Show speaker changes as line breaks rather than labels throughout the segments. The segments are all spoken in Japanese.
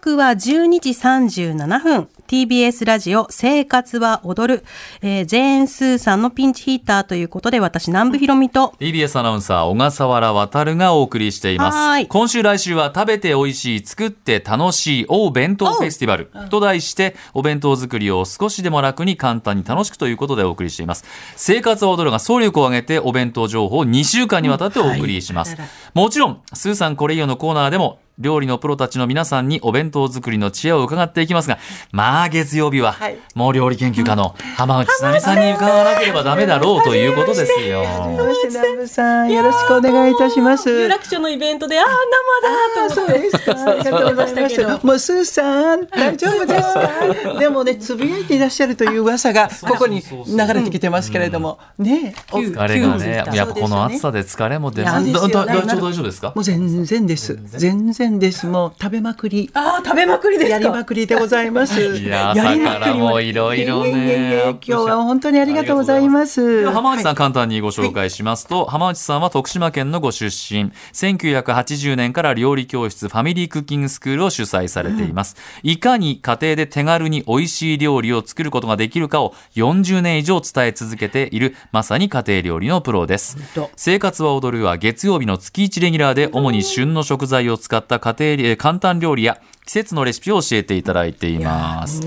刻は12時37分。TBS ラジオ生活は踊る。えー、ジェーン・スーさんのピンチヒーターということで、私、南部ひろみと、
TBS アナウンサー小笠原渉がお送りしていま
はい。
す今週来週は食べて美味しい作って楽しいお弁当フェスティバル。と題してお弁当作りを少しでも楽に簡単に楽しくということでお送りしています。生活は踊るが総力を挙げてお弁当情報を2週間にわたってお送りします、もちろんスーさんこれいいよのコーナーでも料理のプロたちの皆さんにお弁当作りの知恵を伺っていきますが、まあ月曜日は
はい
もう料理研究家の浜内さみさんに伺わなければダメだろうということですよ。
よろしくお願いいたします。
有楽町のイベントで、ああ、生だと思って。
そうですか。ありがとうございます。もうスーさん大丈夫ですか？でもねつぶやいていらっしゃるという噂がここに流れてきてますけれども、ね。お
疲れがね、
急
やっぱこの暑さで疲れも出ます。大丈夫ですか？
もう全然です。全然です。もう食べまくり。
ああ、食べまくりですか。
やりまくりでございます。
いや
やりまくり
朝からもういろいろね。
今日は本当にありがとうございます。
では浜内さん簡単にご紹介しますと、浜内さんは徳島県のご出身。1980年から料理教室ファミリークッキングスクールを主催されています、いかに家庭で手軽に美味しい料理を作ることができるかを40年以上伝え続けているまさに家庭料理のプロです。生活は踊るは月曜日の月1レギュラーで主に旬の食材を使った家庭えー簡単料理や季節のレシピを教えていただいています。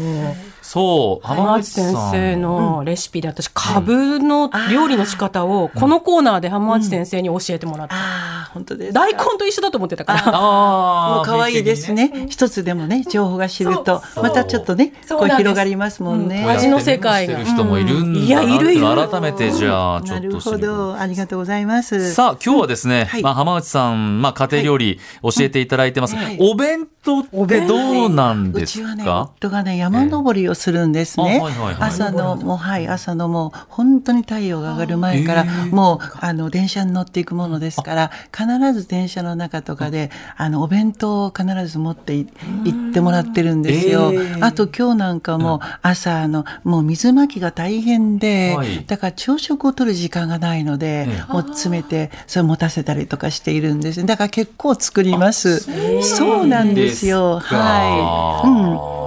そう
浜内先生のレシピで私、カブの料理の仕方を、このコーナーで浜内先生に教えてもらった。
本当ですか？
大根と一緒だと思ってたから。
あ
もう可愛いですね。一つでもね、情報が知ると、またちょっとね、こう広がりますもんね。
味の世界が。
してる人もいるん
いやいるいる。
改めてじゃあちょっと知る
ほど、ありがとうございます。
さあ今日はですね、
はい。
まあ、浜内さん、まあ、家庭料理教えていただいてます、
はい。
お弁当ってどうなんです
うちはね、
か、
夫がね、山登りをするんですね。
ええあはいはいはい。
朝の、もう、はい、朝のもう、本当に太陽が上がる前から、もう、あの、電車に乗っていくものですから、必ず電車の中とかで、あの、お弁当を必ず持ってい行ってもらってるんですよ。
ええ
あと、今日なんかも、朝、あの、もう水まきが大変で、
はい
だから朝食を取る時間がないので、もう詰めて、それ持たせたりとかしているんです。だから結構作ります。そうなんですよ。はい。うん。うん。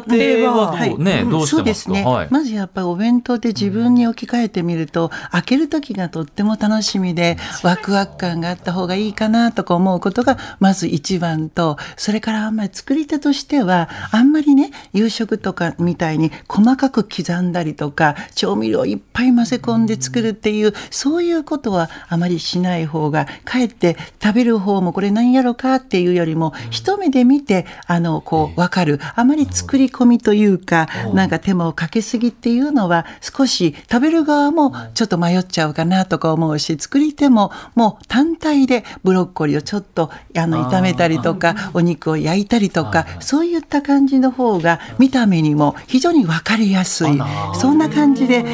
立はどうね
ん
どうしてますか？
そうですね、
はい。
まずやっぱりお弁当で自分に置き換えてみると、開ける時がとっても楽しみでワクワク感があった方がいいかなとか思うことがまず一番とそれからあんまり作り手としてはあんまりね夕食とかみたいに細かく刻んだりとか調味料をいっぱい混ぜ込んで作るっていうそういうことはあまりしない方がかえって食べる方もこれ何やろかっていうよりも一目で見てあのこう分かる。あまり作り込みというかなんか手間をかけすぎっていうのは少し食べる側もちょっと迷っちゃうかなとか思うし作り手ももう単体でブロッコリーをちょっとあの炒めたりとかお肉を焼いたりとかそういった感じの方が見た目にも非常に分かりやすいそんな感じで考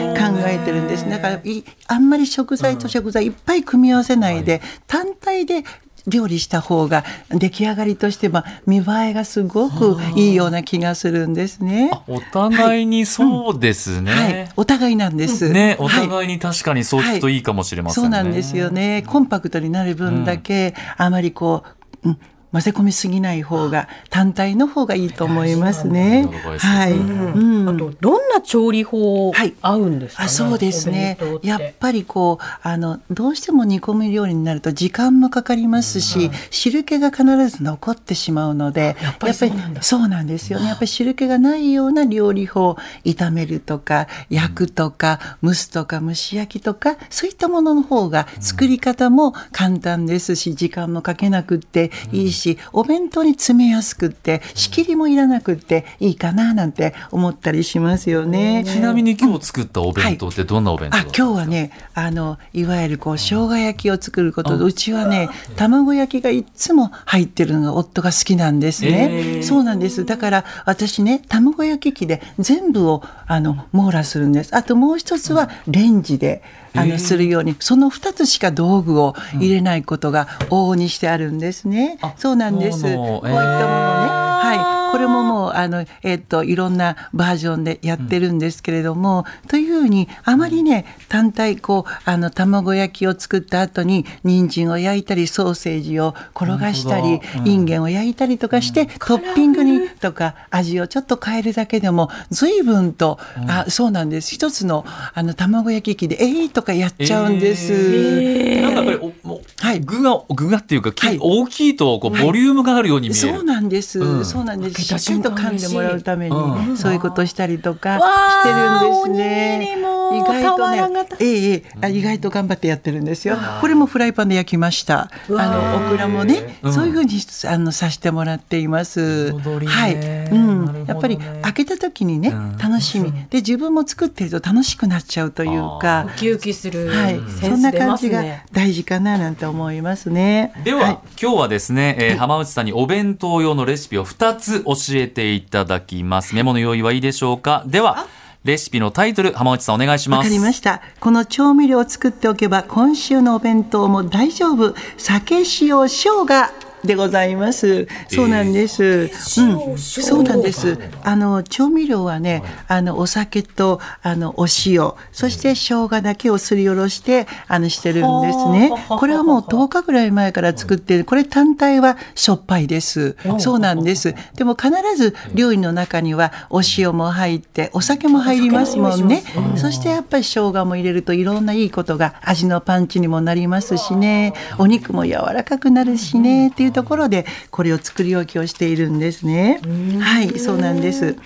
えてるんです。だからいあんまり食材と食材いっぱい組み合わせないで単体で料理した方が出来上がりとしては見栄えがすごくいいような気がするんですね。
お互いにそうですね、
はい、お互いなんです。
ねお
はい。
互いに確かにそう聞くといいかもしれませんね、
そうなんですよね。コンパクトになる分だけ、あまりこう、うん、混ぜ込みすぎない方が単体の方がいいと思いますね。はい。うん。
あと、どんな調理法
はい。
合うんですかね？
あそうですね。やっぱりこうあのどうしても煮込み料理になると時間もかかりますし、汁気が必ず残ってしまうので
やっぱりそうなんだ。
そうなんですよね。やっぱり汁気がないような料理法炒めるとか焼くとか、蒸すとか蒸し焼きとかそういったものの方が作り方も簡単ですし時間もかけなくっていいし、お弁当に詰めやすくって仕切りもいらなくっていいかななんて思ったりしますよね。
ちなみに今日作ったお弁当ってどんなお弁当
あ
だったんですか？
今日はねあのいわゆるこう生姜焼きを作ることでうちはね卵焼きがいつも入ってるのが夫が好きなんですね、
えー。
そうなんです。だから私ね卵焼き器で全部をあの網羅するんです。あともう一つはレンジであのするようにその2つしか道具を入れないことが往々にしてあるんですね、
あ
そうなんです。こういったものね、はいこれももうあの、えっといろんなバージョンでやってるんですけれども、というふうにあまりね単体こうあの卵焼きを作った後に人参を焼いたりソーセージを転がしたり、
うん。
インゲンを焼いたりとかして、トッピングにとか味をちょっと変えるだけでも随分と、あそうなんです。一つのあの卵焼き器でえい、とかやっちゃうんです。
なんか具が具がっていうか、き
はい
大きいとこうボリュームがあるように見える。
そうなんです、
うん
そうなんです。しっかりと噛んでもらうために、
うん
そういうことをしたりとか
わ
してる
ー
んですね。意外とね、えええ意外と頑張ってやってるんですよ。これもフライパンで焼きました。あのオクラもね、
うん。
そういうふうにあのさしてもらっています。はい、うん。やっぱり開けた時にね、
ん。
楽しみ。で自分も作ってると楽しくなっちゃうというか
ウ。キウキする
はい、
セ
そんな感じが
ね。
大事かななんて思いますね。
では、
はい。
今日はですね、えー浜内さんにお弁当用のレシピを2つ教えていただきます。メモの用意はいいでしょうか？では、レシピのタイトル、浜内さんお願いします。
わかりました。この調味料を作っておけば、今週のお弁当も大丈夫。酒、塩、生姜。でございます。そうなんです。うん、そうなんです。あの調味料はね、あのお酒とあのお塩、そして生姜だけをすりおろしてあのしてるんですね。これはもう10日ぐらい前から作ってる。これ単体はしょっぱいです。そうなんです。でも必ず料理の中にはお塩も入って、お酒も入りますもんね。そしてやっぱり生姜も入れるといろんないいことが味のパンチにもなりますしね。お肉も柔らかくなるしねっていうところでこれを作り置きをしているんですね。はい、そうなんです。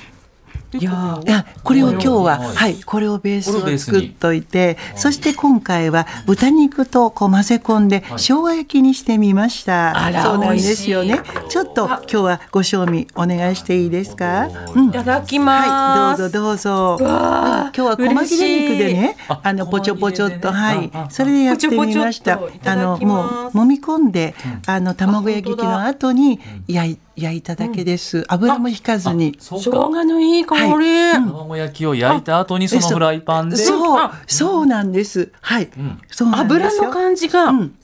いや
これを今日は、
はい。
はい、これをベース
を
作っといて、そして今回は豚肉とこう混ぜ込んで生姜焼きにしてみました。
あら
そうなんですよね。ちょっと今日はご賞味お願いしていいですか？うん。
いただき
はい、
ます。
どうぞどうぞ。う今日は細切れ肉でね
あ、
あのぽちょぽちょっと、
細
はい。それでやってみました。あのもう揉み込んで、あの卵焼き器の後に焼い焼いただけです。油も引かずに。
生姜のいい香り。
卵焼きを焼いた後にそのフライパンで。
そう、そうなんです。はい。そうなん
油の感じが。
うん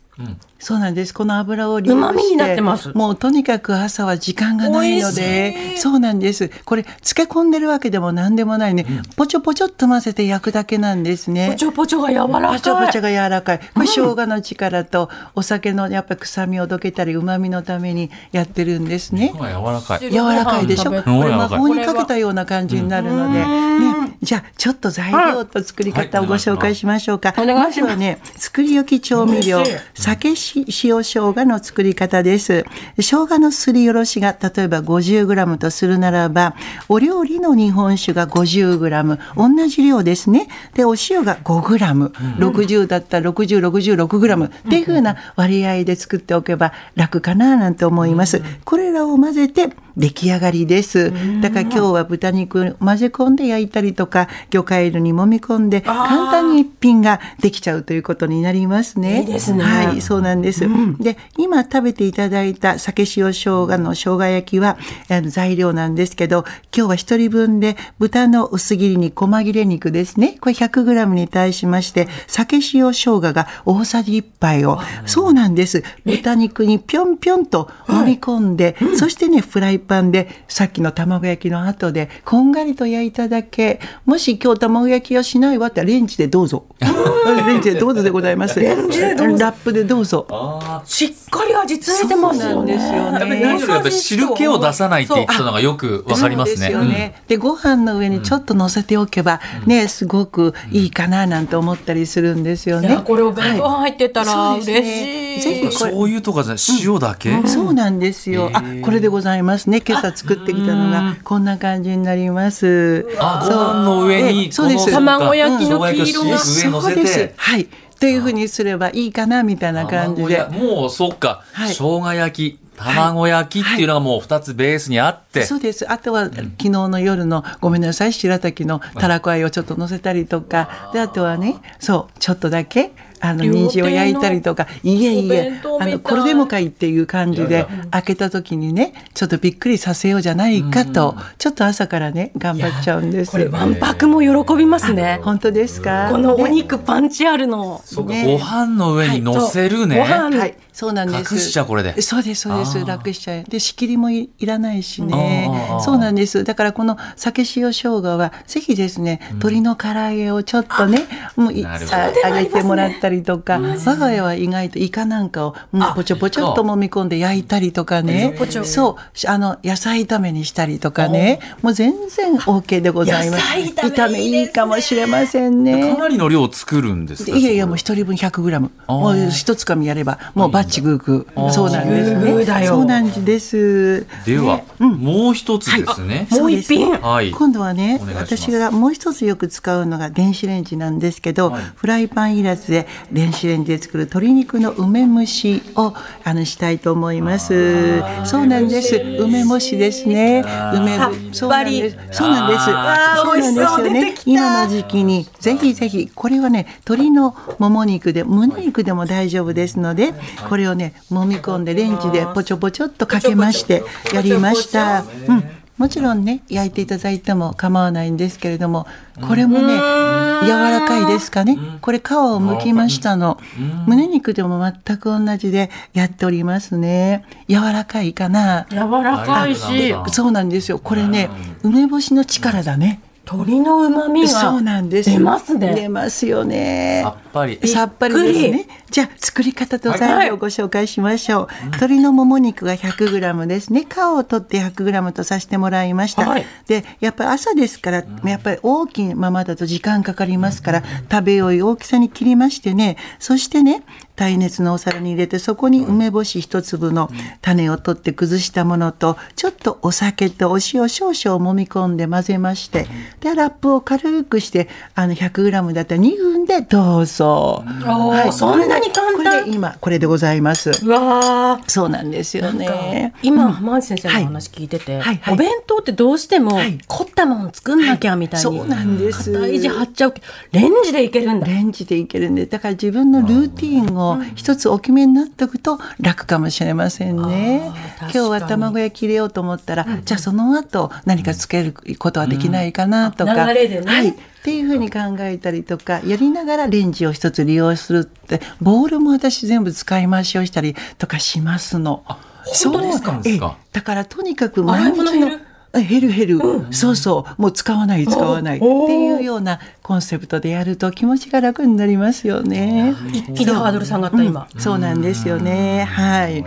そうなんです。この油を利用して。
旨味になってます
もうとにかく朝は時間がないの
美
でそうなんです。これ漬け込んでるわけでも何でもないね。ぽちょぽちょっと混ぜて焼くだけなんですね。
ぽちょぽちょが柔らかい。
ぽちょぽちょが柔らかい。これ生姜の力とお酒のやっぱり臭みをどけたり旨味のためにやってるんですね。
柔らかい。
柔らかいでしょ。これ魔法にかけたような感じになるので、ね、じゃあちょっと材料と作り方をご紹介しましょうか。
お願いします
まずはね、作り置き調味料、酒、し塩、生姜の作り方です。生姜のすりおろしが例えば 50g とするならば、お料理の日本酒が 50g、同じ量ですね。で、お塩が 5g、60だったら60、66g っていう風な割合で作っておけば楽かななんて思います。これらを混ぜて出来上がりです。だから今日は豚肉混ぜ込んで焼いたりとか、魚介類に揉み込んで簡単に一品ができちゃうということになりますね。
いいですね
はい、そうなんです。で、今食べていただいた酒塩生姜の生姜焼きはあの材料なんですけど、今日は一人分で豚の薄切りに細切れ肉ですね。これ 100g に対しまして、酒塩生姜が大さじ1杯を、そうなんです。豚肉にぴょんぴょんと揉み込んで、そしてね、フライパンでさっきの卵焼きの後でこんがりと焼いただけ。もし今日卵焼きをしないわってレンジでどうぞ。レンジでどうぞでございます。ラップでどうぞ。
しっかり味付いてますよね。
ですよね
何よりやっぱり汁気を出さないって言ってたのがよくわかりますね。
ですよね。でご飯の上にちょっと乗せておけば、ねすごくいいかななんて思ったりするんですよね。
いやこれお弁当
はい
入ってたら嬉しい。
ぜひこれ
醤油とかじゃ塩だけ、
そうなんですよ。あ、これでございますね。今朝作ってきたのがこんな感じになります。
あご飯の上に
卵焼きの黄色が。
はい。というふうにすればいいかなみたいな感じで。
もうそっか、
はい。
生姜焼き卵焼きっていうのがもう2つベースにあって、
そうです。あとは、昨日の夜の、ごめんなさい、白滝のたらこあえをちょっと乗せたりとか、で、あとはね、そう、ちょっとだけ、あの、人参を焼いたりとか、いえい
お
えあの、これでもかいっていう感じで、開けた時にね、ちょっとびっくりさせようじゃないかと、ちょっと朝からね、頑張っちゃうんです。
これわんぱくも喜びますね。
本当ですか？
このお
ね
肉パンチあるの。
ご飯の上に乗せるね。
はい、そうなんです。
隠しちゃうこれで
そうです、そうです。楽しちゃう。で、仕切りもいいらないしね。そうなんです。だからこの酒塩生姜は、ぜひですね、鶏の唐揚げをちょっとね、もうい
なるほど
あ揚げてもらったりとか、我が家は意外とイカなんかを、もうポチョポチョっと揉み込んで焼いたりとかね。そう、あの、野菜炒めにしたりとかね。もう全然 OK でございます。
野菜炒めいい
かもしれませんね。
かなりの量を作るんですか
いやいや、もう一人分100グラム。もう一つかみやれば、もうバッチグーグー。そうなんです
グーグーだ
ね。
よ
そうなんです。
では、もう一つですね。
もう一品。
はい。
今度はね私がもう一つよく使うのが電子レンジなんですけど、
はい
フライパンいらずで電子レンジで作る鶏肉の梅蒸しをあのしたいと思います。そうなんです。梅干しですね。梅そうなんです。そうなんですそう。なんですよね今の時期にぜひぜひこれはね鶏のもも肉で胸肉でも大丈夫ですのでこれをね揉み込んでレンジでポチョポチョっとかけましてやりました。うんもちろんね焼いていただいても構わないんですけれどもこれもね柔らかいですかね？これ皮を剥きましたの。胸肉でも全く同じでやっておりますね。柔らかいかな。
柔らかいし、
あ
そうなんですよ。これね梅干しの力だね。
鶏の旨味
そう
が
なんです。
出ますね。
出ますよね
ぱり。
さっぱりですね。じゃあ作り方と材料をご紹介しましょう。鶏のもも肉が 100g ですね。皮を取って 100g とさせてもらいました。
はい
で、やっぱり朝ですから、やっぱり大きいままだと時間かかりますから、食べよい大きさに切りましてね、そしてね、耐熱のお皿に入れてそこに梅干し一粒の種を取って崩したものとちょっとお酒とお塩少々揉み込んで混ぜましてでラップを軽くしてあの 100g だったら2分でどうぞ。
ーそんなに簡単？
これで今これでございます。
うわー。
そうなんですよね。
今、浜内先生のお話聞いてて、
はいはい。
お弁当ってどうしても
はい。
凝ったもの作んなきゃみたいに、
そうなんです。
肩意地張っちゃうレンジでいけるんだ。
レンジでいけるんでだから自分のルーティンを一つお決めになっておくと楽かもしれませんね。今日は卵焼き入れようと思ったら、じゃあその後何かつけることはできないかなとか、
流れでね。
はいっていうふうに考えたりとかやりながらレンジを一つ利用するってボールも私全部使い回しをしたりとかしますの。
本当ですか？
そう。
ですか
ええ。だからとにかく毎日の
物減る
え減る減る、そうそう。もう使わない使わない。っていうようなコンセプトでやると気持ちが楽になりますよね。
一気にハードル下がった今。
そうなんですよね。はい。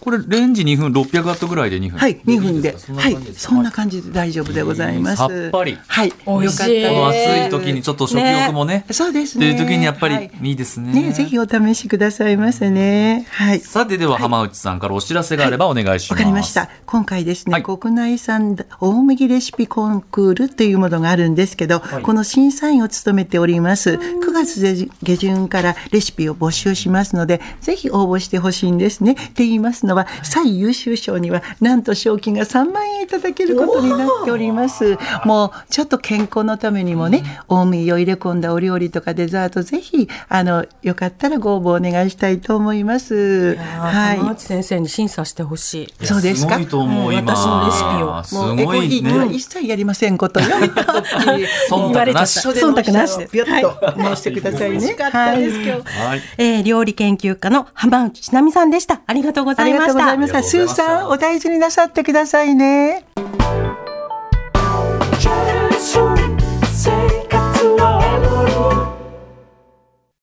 これレンジ2分600ワットぐらいで2分？
はい、2分で。
そんな
はい
感じで、すか？
そんな感じで大丈夫でございます。
さっぱり
はい、
美味しい
よ
この
かったです
暑い時にちょっと食欲もね。
そうですね。
っていう時にやっぱ
はい
りいいですね。
ね、ぜひお試しくださいませね。はい。
さてでは浜内さんからお知らせがあればお願いします。
わかりました。今回ですね、
はい
国内産大麦レシピコンクールというものがあるんですけど、この審査員を務めております。9月で下旬からレシピを募集しますので、ぜひ応募してほしいんですね。って言いますのは、最優秀賞にはなんと賞金が3万円いただけることになっております。もうちょっと健康のためにもね、大麦を入れ込んだお料理とかデザート、ぜひあのよかったらご応募お願いしたいと思います。
は。
はい
浜内先生に審査してほしい。
そうですか
すごいと思う、今。
私のレシピを
す
もう
ごい
えこれ
ね。
一切やりませんことよ。
忖度なし。
忖度なしで、ビョッと申してくださいね。
美味しかったです、今日。
はい。
えー料理研究家の浜内千奈美さんでした。ありがとうございました。
ございました。スーさん、お大事になさってくださいね。